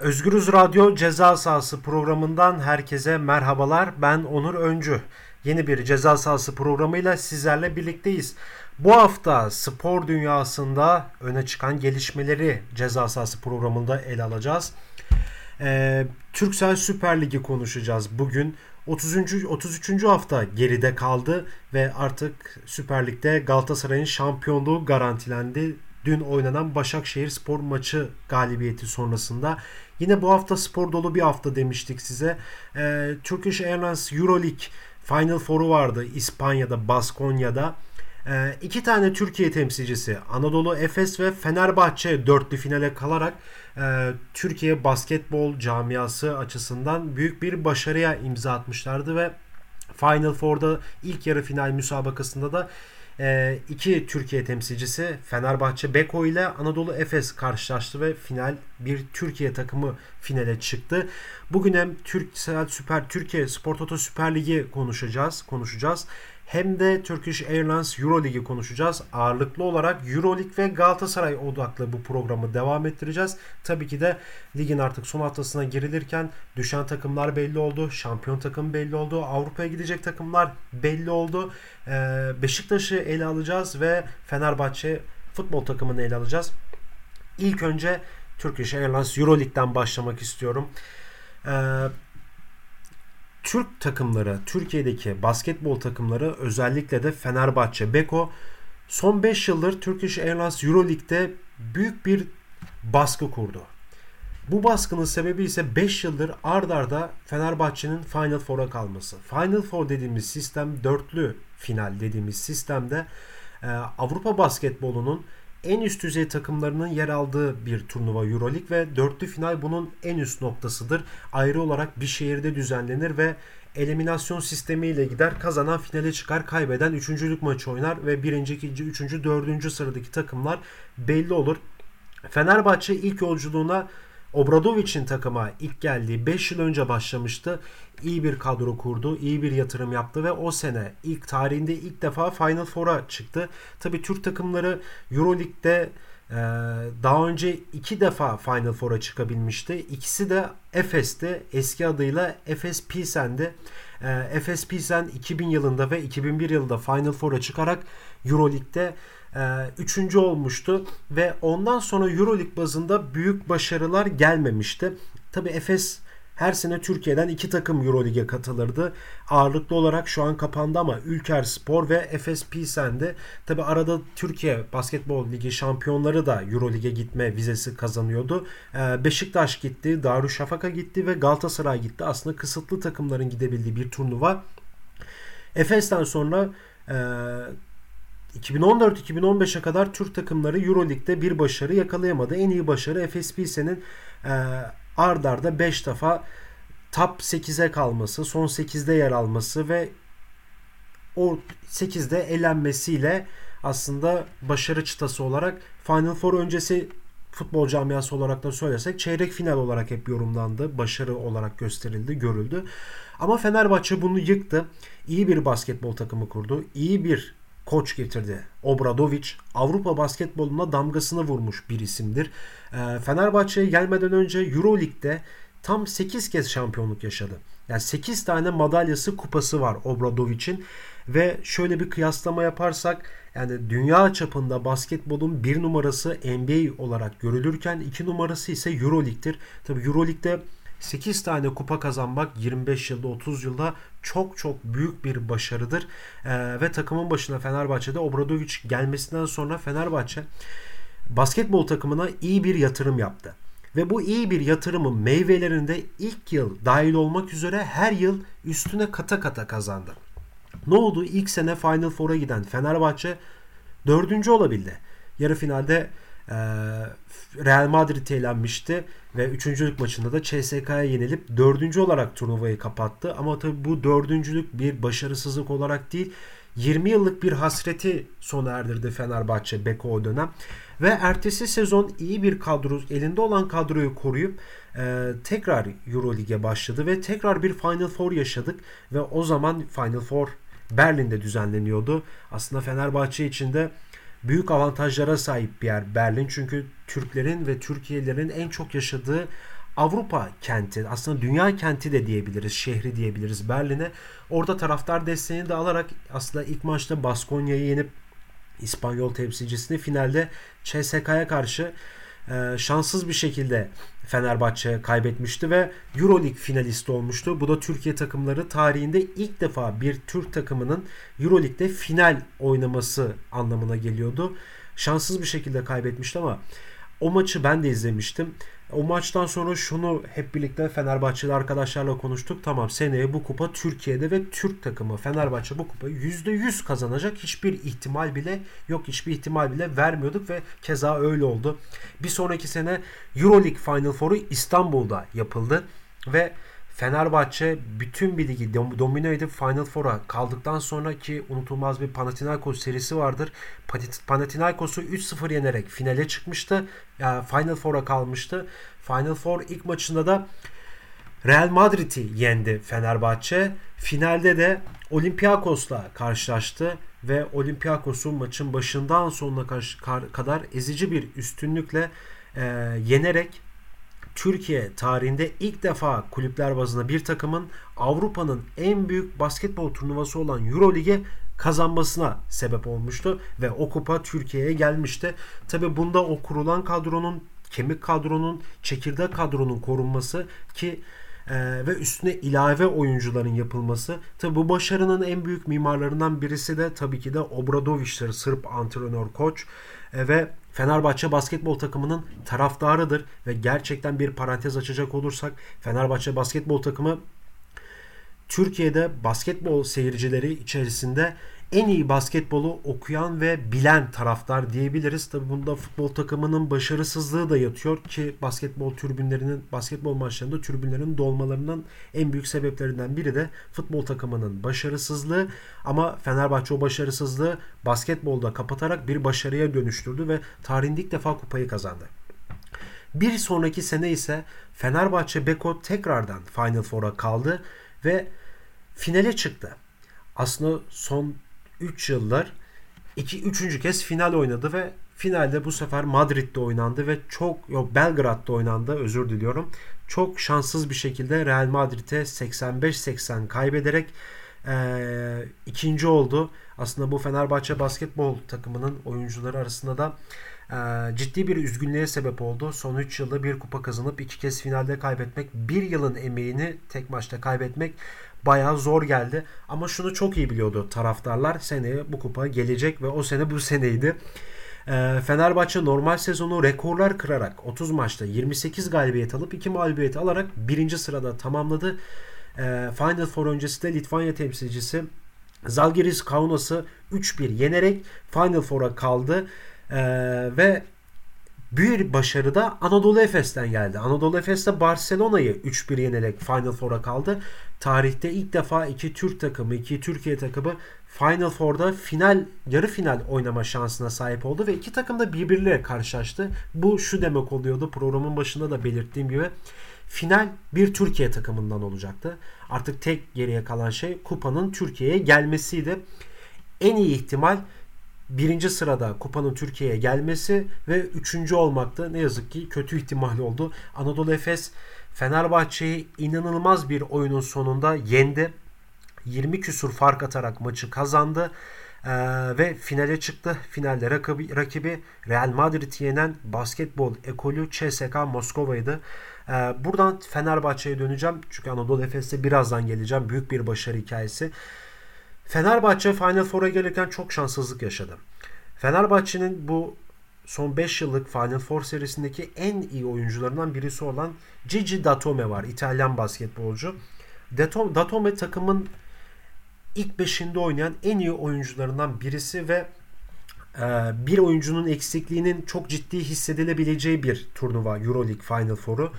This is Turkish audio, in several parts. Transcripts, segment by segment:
Özgürüz Radyo Ceza Sahası programından herkese merhabalar. Ben Onur Öncü. Yeni bir ceza sahası programıyla sizlerle birlikteyiz. Bu hafta spor dünyasında öne çıkan gelişmeleri ceza sahası programında ele alacağız. Ee, Türksel Süper Ligi konuşacağız bugün. 30. 33. hafta geride kaldı ve artık Süper Lig'de Galatasaray'ın şampiyonluğu garantilendi. Dün oynanan Başakşehir spor maçı galibiyeti sonrasında. Yine bu hafta spor dolu bir hafta demiştik size. Ee, Turkish Airlines Euroleague Final Four'u vardı İspanya'da, Baskonya'da. Ee, iki tane Türkiye temsilcisi Anadolu Efes ve Fenerbahçe dörtlü finale kalarak e, Türkiye basketbol camiası açısından büyük bir başarıya imza atmışlardı ve Final Four'da ilk yarı final müsabakasında da e, iki Türkiye temsilcisi Fenerbahçe Beko ile Anadolu Efes karşılaştı ve final bir Türkiye takımı finale çıktı. Bugün hem Türk Süper Türkiye Spor Toto Süper Ligi konuşacağız, konuşacağız hem de Turkish Airlines Euro Ligi konuşacağız. Ağırlıklı olarak Euro Lig ve Galatasaray odaklı bu programı devam ettireceğiz. Tabii ki de ligin artık son haftasına girilirken düşen takımlar belli oldu. Şampiyon takım belli oldu. Avrupa'ya gidecek takımlar belli oldu. Ee, Beşiktaş'ı ele alacağız ve Fenerbahçe futbol takımını ele alacağız. İlk önce Turkish Airlines Euro Lig'den başlamak istiyorum. Ee, Türk takımları, Türkiye'deki basketbol takımları özellikle de Fenerbahçe, Beko son 5 yıldır Turkish Airlines Euroleague'de büyük bir baskı kurdu. Bu baskının sebebi ise 5 yıldır ard arda Fenerbahçe'nin Final Four'a kalması. Final Four dediğimiz sistem dörtlü final dediğimiz sistemde Avrupa basketbolunun en üst düzey takımlarının yer aldığı bir turnuva Euroleague ve dörtlü final bunun en üst noktasıdır. Ayrı olarak bir şehirde düzenlenir ve eliminasyon sistemiyle gider. Kazanan finale çıkar, kaybeden üçüncülük maçı oynar ve birinci, ikinci, üçüncü, dördüncü sıradaki takımlar belli olur. Fenerbahçe ilk yolculuğuna Obradovic'in takıma ilk geldiği 5 yıl önce başlamıştı. İyi bir kadro kurdu, iyi bir yatırım yaptı ve o sene ilk tarihinde ilk defa Final Four'a çıktı. Tabi Türk takımları Euroleague'de e, daha önce iki defa Final Four'a çıkabilmişti. İkisi de Efes'te eski adıyla Efes Pilsen'di. E, Efes Pilsen 2000 yılında ve 2001 yılında Final Four'a çıkarak Euroleague'de üçüncü olmuştu ve ondan sonra Euroleague bazında büyük başarılar gelmemişti. Tabi Efes her sene Türkiye'den iki takım Euroleague'e katılırdı. Ağırlıklı olarak şu an kapandı ama Ülker Spor ve Efes Pilsen'de. Tabi arada Türkiye Basketbol Ligi şampiyonları da Euroleague'e gitme vizesi kazanıyordu. Ee, Beşiktaş gitti, Darüşşafaka gitti ve Galatasaray gitti. Aslında kısıtlı takımların gidebildiği bir turnuva. Efes'ten sonra e, 2014-2015'e kadar Türk takımları Euroleague'de bir başarı yakalayamadı. En iyi başarı Efes Pilsen'in e, ard arda 5 defa top 8'e kalması, son 8'de yer alması ve o 8'de elenmesiyle aslında başarı çıtası olarak Final Four öncesi futbol camiası olarak da söylesek çeyrek final olarak hep yorumlandı. Başarı olarak gösterildi, görüldü. Ama Fenerbahçe bunu yıktı. İyi bir basketbol takımı kurdu. İyi bir koç getirdi. Obradovic Avrupa basketboluna damgasını vurmuş bir isimdir. E, Fenerbahçe'ye gelmeden önce Euroleague'de tam 8 kez şampiyonluk yaşadı. Yani 8 tane madalyası kupası var Obradovic'in ve şöyle bir kıyaslama yaparsak yani dünya çapında basketbolun bir numarası NBA olarak görülürken iki numarası ise Euroleague'dir. Tabi Euroleague'de 8 tane kupa kazanmak 25 yılda 30 yılda çok çok büyük bir başarıdır. Ee, ve takımın başına Fenerbahçe'de Obradovic gelmesinden sonra Fenerbahçe basketbol takımına iyi bir yatırım yaptı. Ve bu iyi bir yatırımın meyvelerinde ilk yıl dahil olmak üzere her yıl üstüne kata kata kazandı. Ne oldu? İlk sene Final Four'a giden Fenerbahçe dördüncü olabildi. Yarı finalde e, Real Madrid eğlenmişti ve üçüncülük maçında da CSK'ya yenilip dördüncü olarak turnuvayı kapattı. Ama tabi bu dördüncülük bir başarısızlık olarak değil 20 yıllık bir hasreti sona erdirdi Fenerbahçe Beko o dönem. Ve ertesi sezon iyi bir kadro, elinde olan kadroyu koruyup e, tekrar Eurolig'e başladı ve tekrar bir Final Four yaşadık ve o zaman Final Four Berlin'de düzenleniyordu. Aslında Fenerbahçe için de büyük avantajlara sahip bir yer Berlin. Çünkü Türklerin ve Türkiye'lerin en çok yaşadığı Avrupa kenti aslında dünya kenti de diyebiliriz şehri diyebiliriz Berlin'e. Orada taraftar desteğini de alarak aslında ilk maçta Baskonya'yı yenip İspanyol temsilcisini finalde CSK'ya karşı e, şanssız bir şekilde Fenerbahçe kaybetmişti ve Euroleague finalisti olmuştu. Bu da Türkiye takımları tarihinde ilk defa bir Türk takımının Euroleague'de final oynaması anlamına geliyordu. Şanssız bir şekilde kaybetmişti ama o maçı ben de izlemiştim. O maçtan sonra şunu hep birlikte Fenerbahçeli arkadaşlarla konuştuk. Tamam seneye bu kupa Türkiye'de ve Türk takımı Fenerbahçe bu kupayı %100 kazanacak. Hiçbir ihtimal bile yok. Hiçbir ihtimal bile vermiyorduk ve keza öyle oldu. Bir sonraki sene Euroleague Final Four'u İstanbul'da yapıldı ve Fenerbahçe bütün bir ligi domino edip Final Four'a kaldıktan sonraki unutulmaz bir Panathinaikos serisi vardır. Panathinaikos'u 3-0 yenerek finale çıkmıştı. Yani Final Four'a kalmıştı. Final Four ilk maçında da Real Madrid'i yendi Fenerbahçe. Finalde de Olympiakos'la karşılaştı ve Olympiakos'u maçın başından sonuna kadar ezici bir üstünlükle e, yenerek Türkiye tarihinde ilk defa kulüpler bazında bir takımın Avrupa'nın en büyük basketbol turnuvası olan Eurolig'e kazanmasına sebep olmuştu ve o kupa Türkiye'ye gelmişti. Tabi bunda o kurulan kadronun, kemik kadronun, çekirdek kadronun korunması ki e, ve üstüne ilave oyuncuların yapılması. Tabi bu başarının en büyük mimarlarından birisi de tabii ki de Obradoviç'tir, Sırp antrenör koç e, ve Fenerbahçe basketbol takımının taraftarıdır ve gerçekten bir parantez açacak olursak Fenerbahçe basketbol takımı Türkiye'de basketbol seyircileri içerisinde en iyi basketbolu okuyan ve bilen taraftar diyebiliriz. Tabi bunda futbol takımının başarısızlığı da yatıyor ki basketbol türbünlerinin basketbol maçlarında türbünlerin dolmalarının en büyük sebeplerinden biri de futbol takımının başarısızlığı ama Fenerbahçe o başarısızlığı basketbolda kapatarak bir başarıya dönüştürdü ve tarihinde ilk defa kupayı kazandı. Bir sonraki sene ise Fenerbahçe Beko tekrardan Final Four'a kaldı ve finale çıktı. Aslında son 3 yıllar 2 3. kez final oynadı ve finalde bu sefer Madrid'de oynandı ve çok yok Belgrad'da oynandı özür diliyorum. Çok şanssız bir şekilde Real Madrid'e 85-80 kaybederek e, ikinci oldu. Aslında bu Fenerbahçe basketbol takımının oyuncuları arasında da e, ciddi bir üzgünlüğe sebep oldu. Son 3 yılda bir kupa kazanıp iki kez finalde kaybetmek, bir yılın emeğini tek maçta kaybetmek bayağı zor geldi. Ama şunu çok iyi biliyordu taraftarlar. Seneye bu kupa gelecek ve o sene bu seneydi. Ee, Fenerbahçe normal sezonu rekorlar kırarak 30 maçta 28 galibiyet alıp 2 mağlubiyet alarak birinci sırada tamamladı. Ee, Final Four öncesi de Litvanya temsilcisi Zalgiris Kaunas'ı 3-1 yenerek Final Four'a kaldı. Ee, ve bir başarı da Anadolu Efes'ten geldi. Anadolu Efes de Barcelona'yı 3-1 yenerek Final Four'a kaldı. Tarihte ilk defa iki Türk takımı, iki Türkiye takımı Final Four'da final, yarı final oynama şansına sahip oldu ve iki takım da birbirleriyle karşılaştı. Bu şu demek oluyordu programın başında da belirttiğim gibi final bir Türkiye takımından olacaktı. Artık tek geriye kalan şey kupanın Türkiye'ye gelmesiydi. En iyi ihtimal birinci sırada kupanın Türkiye'ye gelmesi ve üçüncü olmakta ne yazık ki kötü ihtimal oldu. Anadolu Efes Fenerbahçe'yi inanılmaz bir oyunun sonunda yendi. 20 küsur fark atarak maçı kazandı. Ee, ve finale çıktı. Finalde rakibi, rakibi Real Madrid'i yenen basketbol ekolü CSK Moskova'ydı. Ee, buradan Fenerbahçe'ye döneceğim. Çünkü Anadolu Efes'te birazdan geleceğim. Büyük bir başarı hikayesi. Fenerbahçe Final Four'a gelirken çok şanssızlık yaşadı. Fenerbahçe'nin bu son 5 yıllık Final Four serisindeki en iyi oyuncularından birisi olan Gigi Datome var. İtalyan basketbolcu. Datome takımın ilk beşinde oynayan en iyi oyuncularından birisi ve e, bir oyuncunun eksikliğinin çok ciddi hissedilebileceği bir turnuva Euroleague Final Four'u.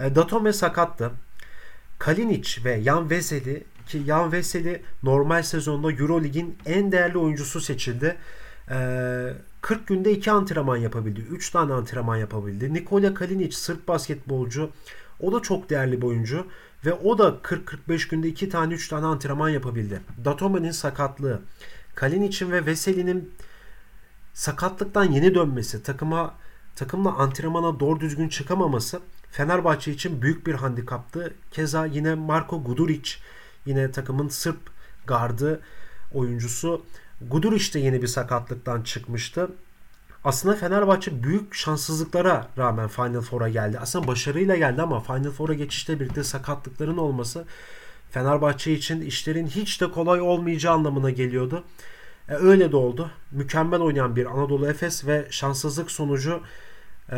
E, Datome sakattı. Kalinic ve Jan Veseli ki Jan Veseli normal sezonda Eurolig'in en değerli oyuncusu seçildi. Ee, 40 günde 2 antrenman yapabildi. 3 tane antrenman yapabildi. Nikola Kalinic Sırp basketbolcu. O da çok değerli bir oyuncu. Ve o da 40-45 günde 2 tane 3 tane antrenman yapabildi. Datoma'nın sakatlığı. Kalinic'in ve Veseli'nin sakatlıktan yeni dönmesi, takıma takımla antrenmana doğru düzgün çıkamaması Fenerbahçe için büyük bir handikaptı. Keza yine Marko Guduric yine takımın Sırp gardı oyuncusu. Guduric de yeni bir sakatlıktan çıkmıştı. Aslında Fenerbahçe büyük şanssızlıklara rağmen Final Four'a geldi. Aslında başarıyla geldi ama Final Four'a geçişte birlikte sakatlıkların olması Fenerbahçe için işlerin hiç de kolay olmayacağı anlamına geliyordu. E, öyle de oldu. Mükemmel oynayan bir Anadolu Efes ve şanssızlık sonucu e,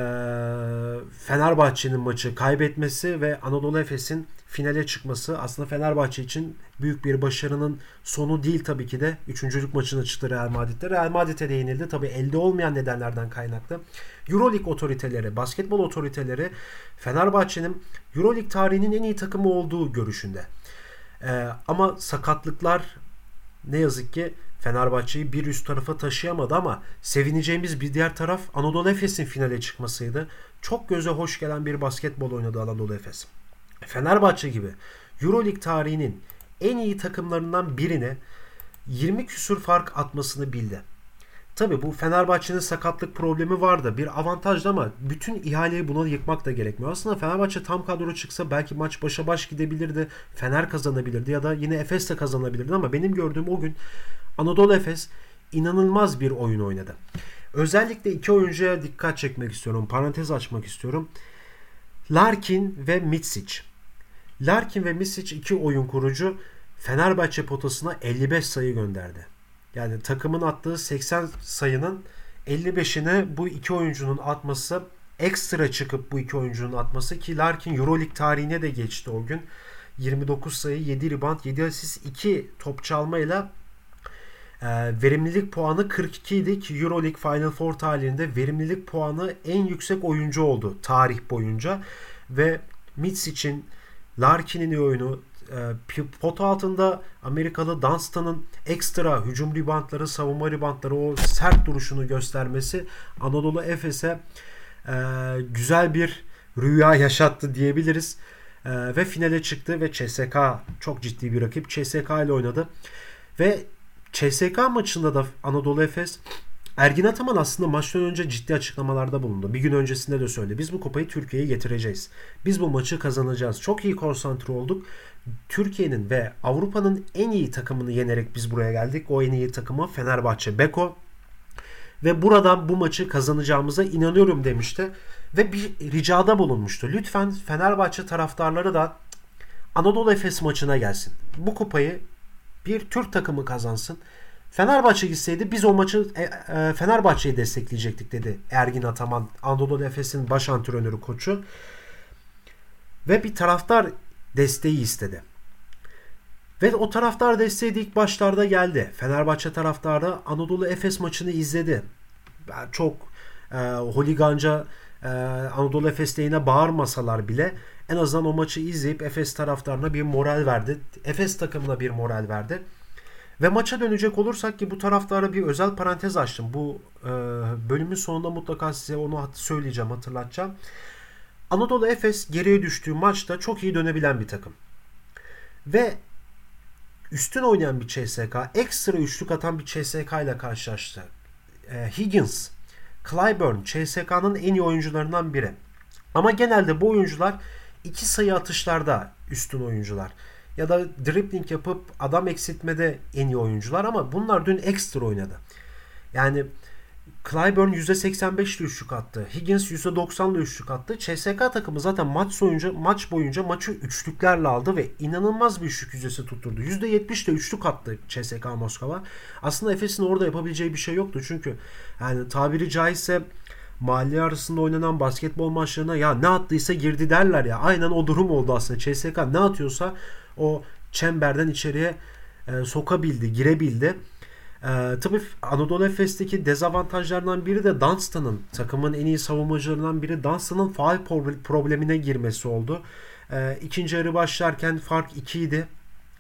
Fenerbahçe'nin maçı kaybetmesi ve Anadolu Efes'in finale çıkması aslında Fenerbahçe için büyük bir başarının sonu değil tabii ki de. Üçüncülük maçına çıktı Real Madrid'de. Real Madrid'e de yenildi. Tabii elde olmayan nedenlerden kaynaklı. Euroleague otoriteleri, basketbol otoriteleri Fenerbahçe'nin Euroleague tarihinin en iyi takımı olduğu görüşünde. Ee, ama sakatlıklar ne yazık ki Fenerbahçe'yi bir üst tarafa taşıyamadı ama sevineceğimiz bir diğer taraf Anadolu Efes'in finale çıkmasıydı. Çok göze hoş gelen bir basketbol oynadı Anadolu Efes. Fenerbahçe gibi Euroleague tarihinin en iyi takımlarından birine 20 küsur fark atmasını bildi. Tabi bu Fenerbahçe'nin sakatlık problemi vardı. Bir avantajdı ama bütün ihaleyi buna yıkmak da gerekmiyor. Aslında Fenerbahçe tam kadro çıksa belki maç başa baş gidebilirdi. Fener kazanabilirdi ya da yine Efes de kazanabilirdi ama benim gördüğüm o gün Anadolu Efes inanılmaz bir oyun oynadı. Özellikle iki oyuncuya dikkat çekmek istiyorum. Parantez açmak istiyorum. Larkin ve Mitsic. Larkin ve Mitsic iki oyun kurucu Fenerbahçe potasına 55 sayı gönderdi. Yani takımın attığı 80 sayının 55'ini bu iki oyuncunun atması ekstra çıkıp bu iki oyuncunun atması ki Larkin Euroleague tarihine de geçti o gün. 29 sayı, 7 rebound, 7 asist, 2 top çalmayla e, verimlilik puanı 42 idi ki Euroleague Final Four tarihinde verimlilik puanı en yüksek oyuncu oldu tarih boyunca ve Mitsic'in Larkin'in oyunu e, pot altında Amerikalı Dunstan'ın ekstra hücum ribantları, savunma ribantları o sert duruşunu göstermesi Anadolu Efes'e e, güzel bir rüya yaşattı diyebiliriz. E, ve finale çıktı ve CSK çok ciddi bir rakip. CSK ile oynadı. Ve CSK maçında da Anadolu Efes Ergin Ataman aslında maçtan önce ciddi açıklamalarda bulundu. Bir gün öncesinde de söyledi. Biz bu kupayı Türkiye'ye getireceğiz. Biz bu maçı kazanacağız. Çok iyi konsantre olduk. Türkiye'nin ve Avrupa'nın en iyi takımını yenerek biz buraya geldik. O en iyi takımı Fenerbahçe Beko. Ve buradan bu maçı kazanacağımıza inanıyorum demişti. Ve bir ricada bulunmuştu. Lütfen Fenerbahçe taraftarları da Anadolu Efes maçına gelsin. Bu kupayı bir Türk takımı kazansın. Fenerbahçe gitseydi biz o maçı e, e, Fenerbahçe'yi destekleyecektik dedi Ergin Ataman, Anadolu Efes'in baş antrenörü koçu. Ve bir taraftar desteği istedi. Ve o taraftar desteği de ilk başlarda geldi. Fenerbahçe taraftarı Anadolu Efes maçını izledi. Çok e, holiganca e, Anadolu Efes lehine bağırmasalar bile en azından o maçı izleyip Efes taraftarına bir moral verdi. Efes takımına bir moral verdi. Ve maça dönecek olursak ki bu taraftara bir özel parantez açtım. Bu e, bölümün sonunda mutlaka size onu söyleyeceğim, hatırlatacağım. Anadolu Efes geriye düştüğü maçta çok iyi dönebilen bir takım. Ve üstün oynayan bir CSK, ekstra üçlük atan bir CSK ile karşılaştı. E, Higgins, Clyburn, CSK'nın en iyi oyuncularından biri. Ama genelde bu oyuncular iki sayı atışlarda üstün oyuncular. Ya da dribbling yapıp adam eksiltmede en iyi oyuncular ama bunlar dün ekstra oynadı. Yani Clyburn %85'li üçlük attı. Higgins %90'lı üçlük attı. CSK takımı zaten maç boyunca maç boyunca maçı üçlüklerle aldı ve inanılmaz bir üçlük yüzdesi tutturdu. %70'de üçlük attı CSK Moskova. Aslında Efes'in orada yapabileceği bir şey yoktu. Çünkü yani tabiri caizse mahalle arasında oynanan basketbol maçlarına ya ne attıysa girdi derler ya. Aynen o durum oldu aslında. CSK ne atıyorsa o çemberden içeriye e, sokabildi, girebildi. Ee, tabii Anadolu Efes'teki dezavantajlardan biri de Dunstan'ın takımın en iyi savunmacılarından biri Dunstan'ın faal problemine girmesi oldu. Ee, ikinci yarı başlarken fark 2 idi.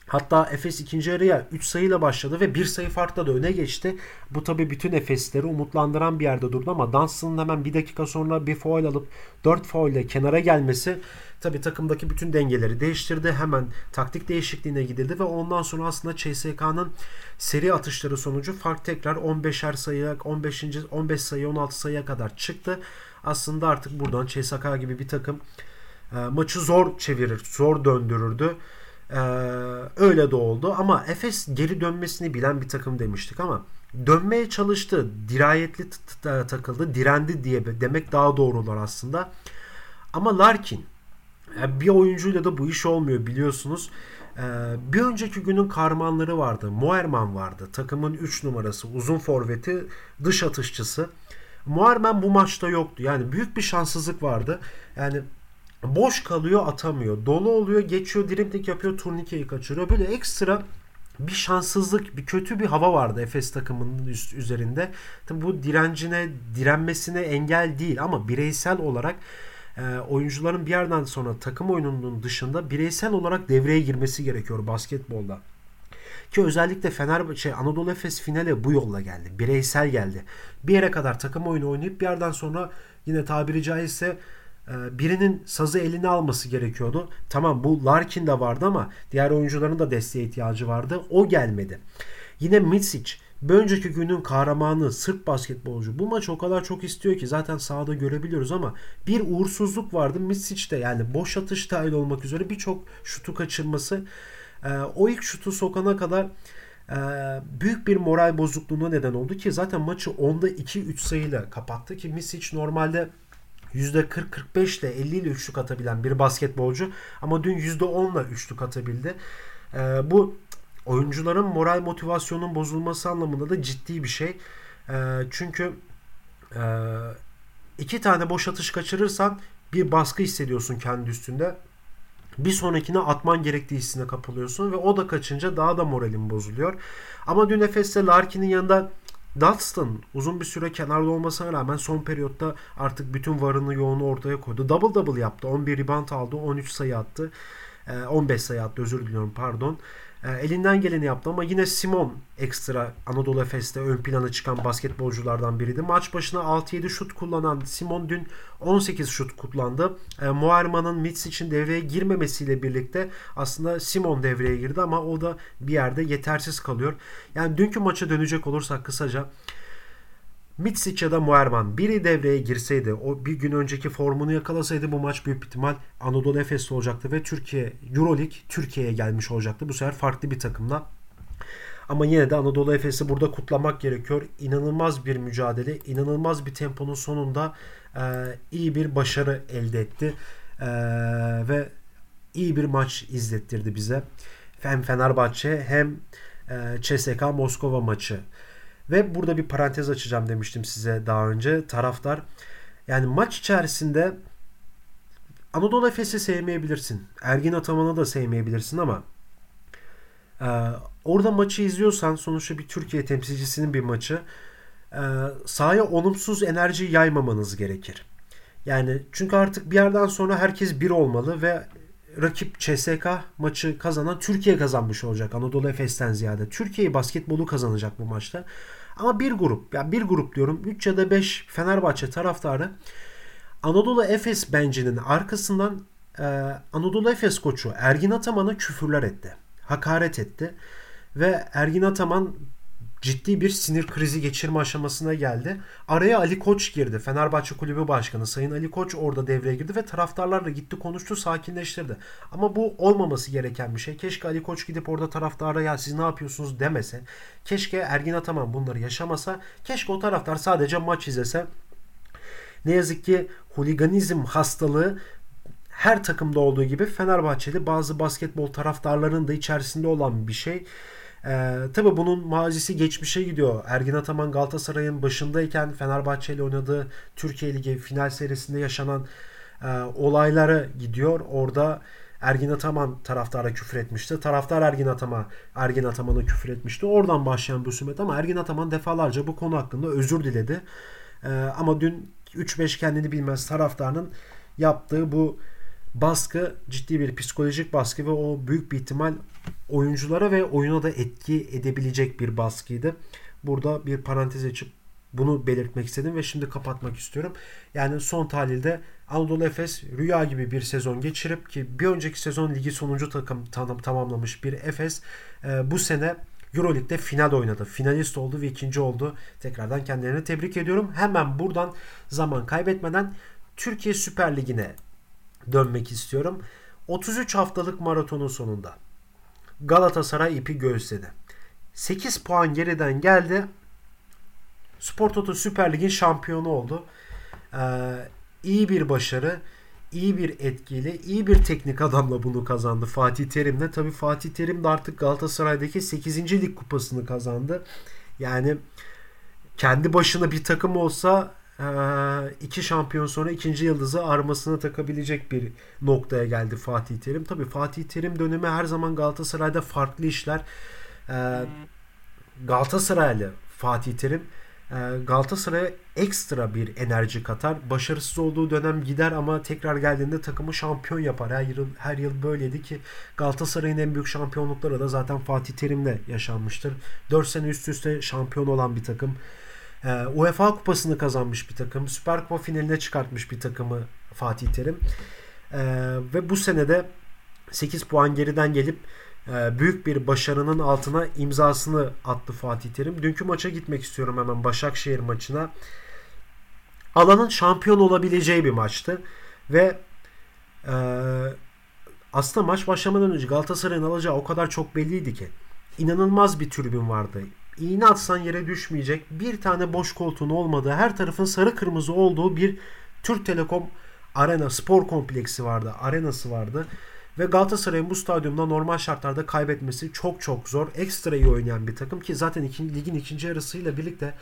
Hatta Efes ikinci yarıya 3 sayıyla başladı ve 1 sayı farkla da öne geçti. Bu tabi bütün Efesleri umutlandıran bir yerde durdu ama Dunstan'ın hemen bir dakika sonra bir foul alıp 4 foul ile kenara gelmesi tabi takımdaki bütün dengeleri değiştirdi. Hemen taktik değişikliğine gidildi ve ondan sonra aslında CSK'nın seri atışları sonucu fark tekrar 15'er sayıya 15. 15 sayı 16 sayıya kadar çıktı. Aslında artık buradan CSK gibi bir takım e, maçı zor çevirir, zor döndürürdü. E, öyle de oldu ama Efes geri dönmesini bilen bir takım demiştik ama dönmeye çalıştı. Dirayetli takıldı, direndi diye demek daha doğrular aslında. Ama Larkin yani bir oyuncuyla da bu iş olmuyor biliyorsunuz. Ee, bir önceki günün karmanları vardı. Moerman vardı. Takımın 3 numarası. Uzun forveti. Dış atışçısı. Moerman bu maçta yoktu. Yani büyük bir şanssızlık vardı. Yani boş kalıyor atamıyor. Dolu oluyor geçiyor dribling yapıyor turnikeyi kaçırıyor. Böyle ekstra bir şanssızlık, bir kötü bir hava vardı Efes takımının üst, üzerinde. Tabi bu direncine, direnmesine engel değil ama bireysel olarak e, oyuncuların bir yerden sonra takım oyununun dışında bireysel olarak devreye girmesi gerekiyor basketbolda. Ki özellikle Fenerbahçe, şey, Anadolu Efes finale bu yolla geldi. Bireysel geldi. Bir yere kadar takım oyunu oynayıp bir yerden sonra yine tabiri caizse birinin sazı eline alması gerekiyordu. Tamam bu Larkin de vardı ama diğer oyuncuların da desteğe ihtiyacı vardı. O gelmedi. Yine Mitsic bir önceki günün kahramanı Sırp basketbolcu bu maçı o kadar çok istiyor ki zaten sahada görebiliyoruz ama bir uğursuzluk vardı Misic'te yani boş atış dahil olmak üzere birçok şutu kaçırması e, o ilk şutu sokana kadar e, büyük bir moral bozukluğuna neden oldu ki zaten maçı 10'da 2-3 sayıyla kapattı ki Misic normalde %40-45 ile 50 ile üçlük atabilen bir basketbolcu ama dün %10 ile üçlük atabildi. E, bu oyuncuların moral motivasyonun bozulması anlamında da ciddi bir şey. E, çünkü e, iki tane boş atış kaçırırsan bir baskı hissediyorsun kendi üstünde. Bir sonrakine atman gerektiği hissine kapılıyorsun ve o da kaçınca daha da moralin bozuluyor. Ama dün Efes'te Larkin'in yanında Dunstan uzun bir süre kenarda olmasına rağmen son periyotta artık bütün varını yoğunu ortaya koydu. Double double yaptı. 11 rebound aldı. 13 sayı attı. 15 ee, sayı attı özür diliyorum pardon. Ee, elinden geleni yaptı ama yine Simon ekstra Anadolu Efes'te ön plana çıkan basketbolculardan biriydi. Maç başına 6-7 şut kullanan Simon dün 18 şut kullandı. E, Muarman'ın Mitz için devreye girmemesiyle birlikte aslında Simon devreye girdi ama o da bir yerde yetersiz kalıyor. Yani dünkü maça dönecek olursak kısaca Mitsic ya da Muerman biri devreye girseydi o bir gün önceki formunu yakalasaydı bu maç büyük ihtimal Anadolu Efes'te olacaktı ve Türkiye Euroleague Türkiye'ye gelmiş olacaktı. Bu sefer farklı bir takımla. Ama yine de Anadolu Efes'i burada kutlamak gerekiyor. İnanılmaz bir mücadele, inanılmaz bir temponun sonunda e, iyi bir başarı elde etti. E, ve iyi bir maç izlettirdi bize. Hem Fenerbahçe hem e, CSK Moskova maçı. Ve burada bir parantez açacağım demiştim size daha önce. Taraftar yani maç içerisinde Anadolu Efes'i sevmeyebilirsin. Ergin Ataman'ı da sevmeyebilirsin ama e, orada maçı izliyorsan sonuçta bir Türkiye temsilcisinin bir maçı e, sahaya olumsuz enerji yaymamanız gerekir. Yani çünkü artık bir yerden sonra herkes bir olmalı ve rakip CSK maçı kazanan Türkiye kazanmış olacak Anadolu Efes'ten ziyade. Türkiye basketbolu kazanacak bu maçta. Ama bir grup, yani bir grup diyorum 3 ya da 5 Fenerbahçe taraftarı Anadolu Efes bencinin arkasından e, Anadolu Efes koçu Ergin Ataman'a küfürler etti. Hakaret etti. Ve Ergin Ataman ciddi bir sinir krizi geçirme aşamasına geldi. Araya Ali Koç girdi. Fenerbahçe Kulübü Başkanı Sayın Ali Koç orada devreye girdi ve taraftarlarla gitti konuştu sakinleştirdi. Ama bu olmaması gereken bir şey. Keşke Ali Koç gidip orada taraftara ya siz ne yapıyorsunuz demese. Keşke Ergin Ataman bunları yaşamasa. Keşke o taraftar sadece maç izlese. Ne yazık ki huliganizm hastalığı her takımda olduğu gibi Fenerbahçeli bazı basketbol taraftarlarının da içerisinde olan bir şey. Ee, tabii bunun mazisi geçmişe gidiyor. Ergin Ataman Galatasaray'ın başındayken Fenerbahçe ile oynadığı Türkiye Ligi final serisinde yaşanan e, olaylara gidiyor. Orada Ergin Ataman taraftara küfür etmişti. Taraftar Ergin Ataman Ergin Ataman'a küfür etmişti. Oradan başlayan bu husumet ama Ergin Ataman defalarca bu konu hakkında özür diledi. Ee, ama dün 3-5 kendini bilmez taraftarın yaptığı bu baskı ciddi bir psikolojik baskı ve o büyük bir ihtimal oyunculara ve oyuna da etki edebilecek bir baskıydı. Burada bir parantez açıp bunu belirtmek istedim ve şimdi kapatmak istiyorum. Yani son tahlilde Anadolu Efes rüya gibi bir sezon geçirip ki bir önceki sezon ligi sonuncu takım tam, tamamlamış bir Efes e, bu sene Euroleague'de final oynadı. Finalist oldu ve ikinci oldu. Tekrardan kendilerini tebrik ediyorum. Hemen buradan zaman kaybetmeden Türkiye Süper Ligi'ne dönmek istiyorum. 33 haftalık maratonun sonunda Galatasaray ipi göğüsledi. 8 puan geriden geldi. Spor Toto Süper Lig'in şampiyonu oldu. Ee, iyi bir başarı, iyi bir etkili, iyi bir teknik adamla bunu kazandı Fatih Terim'le. Tabii Fatih Terim de artık Galatasaray'daki 8. lig kupasını kazandı. Yani kendi başına bir takım olsa iki şampiyon sonra ikinci yıldızı armasına takabilecek bir noktaya geldi Fatih Terim. Tabi Fatih Terim dönemi her zaman Galatasaray'da farklı işler. Ee, Galatasaraylı Fatih Terim e, Galatasaray'a ekstra bir enerji katar. Başarısız olduğu dönem gider ama tekrar geldiğinde takımı şampiyon yapar. Her yıl, her yıl böyleydi ki Galatasaray'ın en büyük şampiyonlukları da zaten Fatih Terim'le yaşanmıştır. 4 sene üst üste şampiyon olan bir takım. E, UEFA kupasını kazanmış bir takım. Süper Kupa finaline çıkartmış bir takımı Fatih Terim. E, ve bu senede 8 puan geriden gelip e, büyük bir başarının altına imzasını attı Fatih Terim. Dünkü maça gitmek istiyorum hemen Başakşehir maçına. Alanın şampiyon olabileceği bir maçtı. Ve e, aslında maç başlamadan önce Galatasaray'ın alacağı o kadar çok belliydi ki. inanılmaz bir tribün vardı iğne atsan yere düşmeyecek bir tane boş koltuğun olmadığı her tarafın sarı kırmızı olduğu bir Türk Telekom Arena spor kompleksi vardı. Arenası vardı. Ve Galatasaray'ın bu stadyumda normal şartlarda kaybetmesi çok çok zor. Ekstra iyi oynayan bir takım ki zaten iki, ligin ikinci yarısıyla birlikte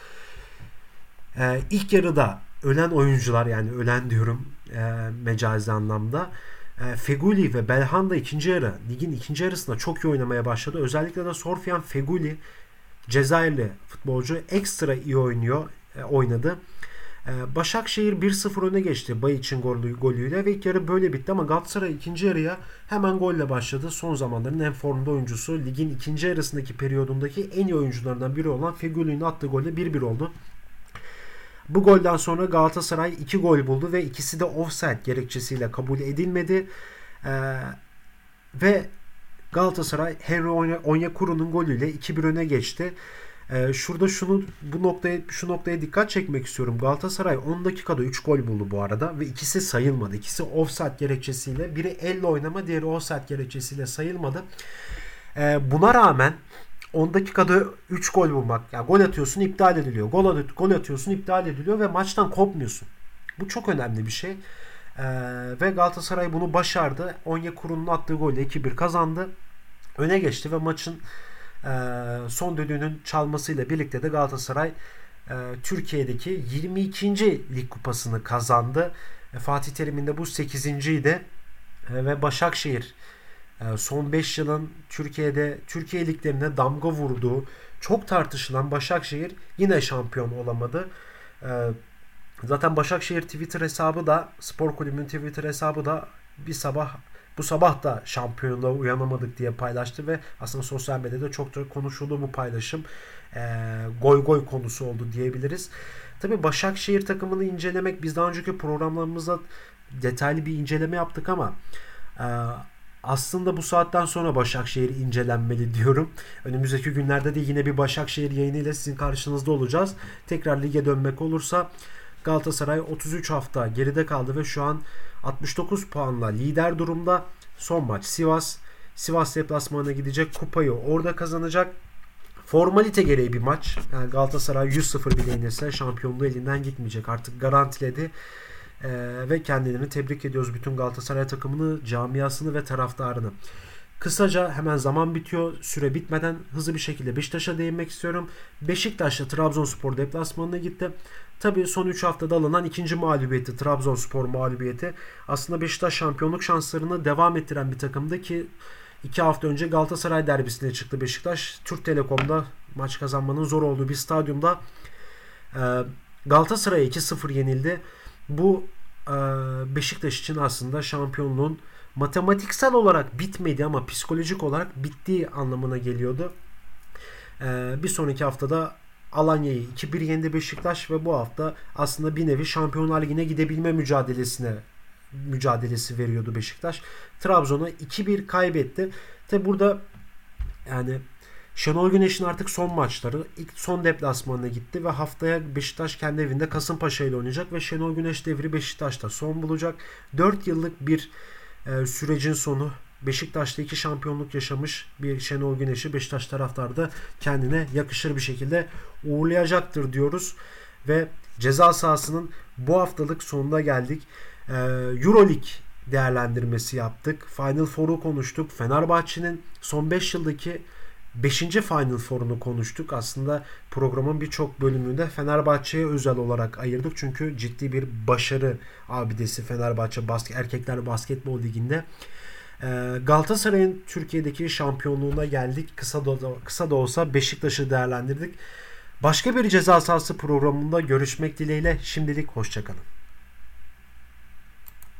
e, ilk yarıda ölen oyuncular yani ölen diyorum e, mecazi anlamda e, Feguli ve Belhanda ikinci yarı ligin ikinci yarısında çok iyi oynamaya başladı. Özellikle de Sorfian Feguli Cezayirli futbolcu ekstra iyi oynuyor, e, oynadı. E, Başakşehir 1-0 öne geçti Bay için golü, golüyle ve ilk yarı böyle bitti ama Galatasaray ikinci yarıya hemen golle başladı. Son zamanların en formda oyuncusu ligin ikinci yarısındaki periyodundaki en iyi oyuncularından biri olan Fegüli'nin attığı golle 1-1 oldu. Bu golden sonra Galatasaray 2 gol buldu ve ikisi de offside gerekçesiyle kabul edilmedi. Ee, ve Galatasaray Henry Onyekuru'nun golüyle 2-1 öne geçti. Ee, şurada şunu bu noktaya şu noktaya dikkat çekmek istiyorum. Galatasaray 10 dakikada 3 gol buldu bu arada ve ikisi sayılmadı. İkisi offside gerekçesiyle, biri elle oynama, diğeri offside gerekçesiyle sayılmadı. Ee, buna rağmen 10 dakikada 3 gol bulmak. Yani gol atıyorsun iptal ediliyor. Gol, at gol atıyorsun iptal ediliyor ve maçtan kopmuyorsun. Bu çok önemli bir şey. Ee, ve Galatasaray bunu başardı. Onyekuru'nun attığı golle 2-1 kazandı öne geçti ve maçın e, son düdüğünün çalmasıyla birlikte de Galatasaray e, Türkiye'deki 22. lig kupasını kazandı. E, Fatih Terim'in de bu 8. idi e, ve Başakşehir e, son 5 yılın Türkiye'de Türkiye liglerine damga vurduğu çok tartışılan Başakşehir yine şampiyon olamadı. E, zaten Başakşehir Twitter hesabı da Spor Kulübü'nün Twitter hesabı da bir sabah bu sabah da şampiyonluğa uyanamadık diye paylaştı ve aslında sosyal medyada çok da konuşuldu bu paylaşım. E, goy goy konusu oldu diyebiliriz. Tabii Başakşehir takımını incelemek biz daha önceki programlarımızda detaylı bir inceleme yaptık ama e, aslında bu saatten sonra Başakşehir incelenmeli diyorum. Önümüzdeki günlerde de yine bir Başakşehir yayınıyla sizin karşınızda olacağız. Tekrar lige dönmek olursa Galatasaray 33 hafta geride kaldı ve şu an 69 puanla lider durumda. Son maç Sivas. Sivas deplasmanına gidecek. Kupayı orada kazanacak. Formalite gereği bir maç. Yani Galatasaray 100-0 bile inirse şampiyonluğu elinden gitmeyecek. Artık garantiledi. Ee, ve kendilerini tebrik ediyoruz. Bütün Galatasaray takımını, camiasını ve taraftarını. Kısaca hemen zaman bitiyor. Süre bitmeden hızlı bir şekilde Beşiktaş'a değinmek istiyorum. Beşiktaş'ta Trabzonspor deplasmanına gitti. Tabii son 3 haftada alınan ikinci mağlubiyeti Trabzonspor mağlubiyeti. Aslında Beşiktaş şampiyonluk şanslarını devam ettiren bir takımdı ki 2 hafta önce Galatasaray derbisine çıktı Beşiktaş. Türk Telekom'da maç kazanmanın zor olduğu bir stadyumda e, Galatasaray'a 2-0 yenildi. Bu e, Beşiktaş için aslında şampiyonluğun matematiksel olarak bitmedi ama psikolojik olarak bittiği anlamına geliyordu. E, bir sonraki haftada Alanya'yı 2-1 yendi Beşiktaş ve bu hafta aslında bir nevi Şampiyonlar Ligi'ne gidebilme mücadelesine mücadelesi veriyordu Beşiktaş. Trabzon'a 2-1 kaybetti. Tabi burada yani Şenol Güneş'in artık son maçları ilk son deplasmanına gitti ve haftaya Beşiktaş kendi evinde Kasımpaşa ile oynayacak ve Şenol Güneş devri Beşiktaş'ta son bulacak. 4 yıllık bir e, sürecin sonu Beşiktaş'ta iki şampiyonluk yaşamış bir Şenol Güneş'i Beşiktaş taraftarı da kendine yakışır bir şekilde uğurlayacaktır diyoruz. Ve ceza sahasının bu haftalık sonuna geldik. Ee, Euroleague değerlendirmesi yaptık. Final Four'u konuştuk. Fenerbahçe'nin son 5 yıldaki 5. Final Four'unu konuştuk. Aslında programın birçok bölümünde Fenerbahçe'ye özel olarak ayırdık. Çünkü ciddi bir başarı abidesi Fenerbahçe basket, Erkekler Basketbol Ligi'nde. Ee, Galatasaray'ın Türkiye'deki şampiyonluğuna geldik. Kısa da, kısa da olsa Beşiktaş'ı değerlendirdik. Başka bir ceza sahası programında görüşmek dileğiyle şimdilik hoşçakalın.